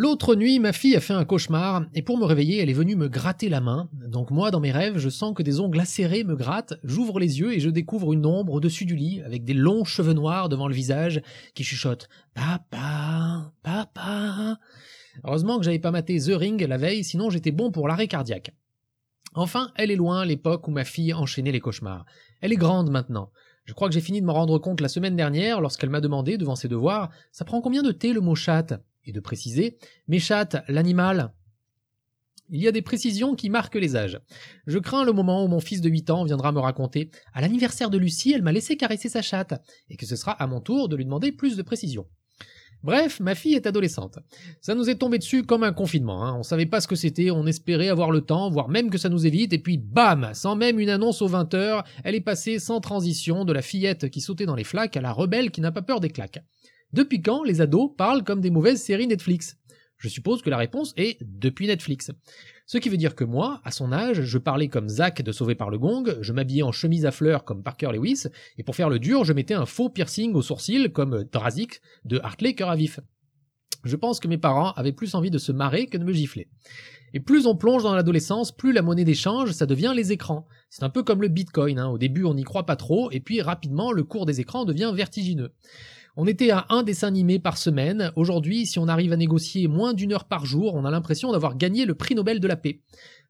L'autre nuit, ma fille a fait un cauchemar, et pour me réveiller, elle est venue me gratter la main. Donc moi, dans mes rêves, je sens que des ongles acérés me grattent, j'ouvre les yeux et je découvre une ombre au-dessus du lit, avec des longs cheveux noirs devant le visage, qui chuchote « Papa, papa ». Heureusement que j'avais pas maté The Ring la veille, sinon j'étais bon pour l'arrêt cardiaque. Enfin, elle est loin l'époque où ma fille enchaînait les cauchemars. Elle est grande maintenant. Je crois que j'ai fini de me rendre compte la semaine dernière lorsqu'elle m'a demandé, devant ses devoirs, ça prend combien de thé le mot chatte? De préciser Mes chattes, l'animal. Il y a des précisions qui marquent les âges. Je crains le moment où mon fils de 8 ans viendra me raconter À l'anniversaire de Lucie, elle m'a laissé caresser sa chatte, et que ce sera à mon tour de lui demander plus de précisions. Bref, ma fille est adolescente. Ça nous est tombé dessus comme un confinement. Hein. On savait pas ce que c'était, on espérait avoir le temps, voire même que ça nous évite, et puis bam Sans même une annonce aux 20 heures, elle est passée sans transition de la fillette qui sautait dans les flaques à la rebelle qui n'a pas peur des claques. Depuis quand les ados parlent comme des mauvaises séries Netflix? Je suppose que la réponse est depuis Netflix. Ce qui veut dire que moi, à son âge, je parlais comme Zach de Sauvé par le Gong, je m'habillais en chemise à fleurs comme Parker Lewis, et pour faire le dur, je mettais un faux piercing au sourcil comme Drazik de Hartley Cœur à vif. Je pense que mes parents avaient plus envie de se marrer que de me gifler. Et plus on plonge dans l'adolescence, plus la monnaie d'échange, ça devient les écrans. C'est un peu comme le bitcoin, hein. au début on n'y croit pas trop, et puis rapidement le cours des écrans devient vertigineux. On était à un dessin animé par semaine. Aujourd'hui, si on arrive à négocier moins d'une heure par jour, on a l'impression d'avoir gagné le prix Nobel de la paix.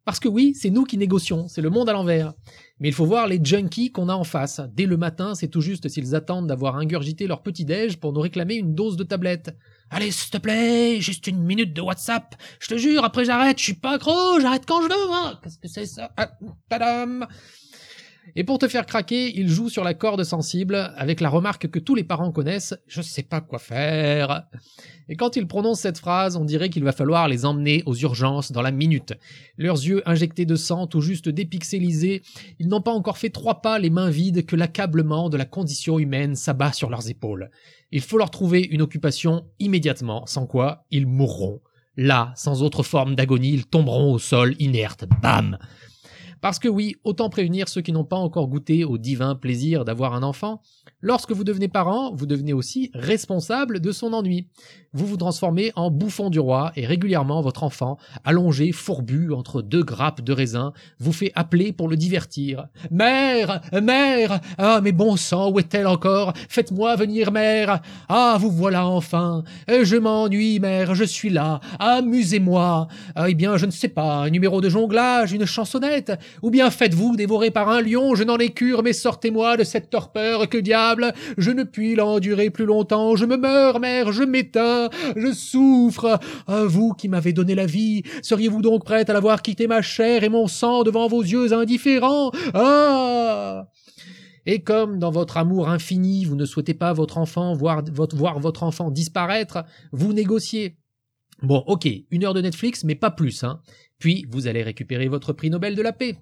Parce que oui, c'est nous qui négocions, c'est le monde à l'envers. Mais il faut voir les junkies qu'on a en face. Dès le matin, c'est tout juste s'ils attendent d'avoir ingurgité leur petit-déj pour nous réclamer une dose de tablette. Allez, s'il te plaît, juste une minute de WhatsApp. Je te jure, après j'arrête, je suis pas accro, j'arrête quand je veux, hein. Qu'est-ce que c'est ça? Ah, tadam! Et pour te faire craquer, il joue sur la corde sensible avec la remarque que tous les parents connaissent Je sais pas quoi faire. Et quand il prononce cette phrase, on dirait qu'il va falloir les emmener aux urgences dans la minute. Leurs yeux injectés de sang, tout juste dépixelisés, ils n'ont pas encore fait trois pas les mains vides que l'accablement de la condition humaine s'abat sur leurs épaules. Il faut leur trouver une occupation immédiatement, sans quoi ils mourront. Là, sans autre forme d'agonie, ils tomberont au sol inertes. Bam parce que oui, autant prévenir ceux qui n'ont pas encore goûté au divin plaisir d'avoir un enfant, lorsque vous devenez parent, vous devenez aussi responsable de son ennui. Vous vous transformez en bouffon du roi et régulièrement votre enfant, allongé, fourbu entre deux grappes de raisin, vous fait appeler pour le divertir. Mère, mère, ah mais bon sang, où est-elle encore? Faites-moi venir, mère. Ah, vous voilà enfin. Je m'ennuie, mère, je suis là. Amusez-moi. Ah, eh bien, je ne sais pas, un numéro de jonglage, une chansonnette, ou bien faites-vous dévorer par un lion, je n'en ai cure, mais sortez-moi de cette torpeur, que diable, je ne puis l'endurer plus longtemps, je me meurs, mère, je m'éteins, je souffre. Ah, vous qui m'avez donné la vie, seriez-vous donc prête à l'avoir quitté ma chair et mon sang devant vos yeux indifférents? Ah! Et comme dans votre amour infini, vous ne souhaitez pas votre enfant voir votre, voir votre enfant disparaître, vous négociez. Bon, ok, une heure de Netflix, mais pas plus, hein. Puis vous allez récupérer votre prix Nobel de la paix.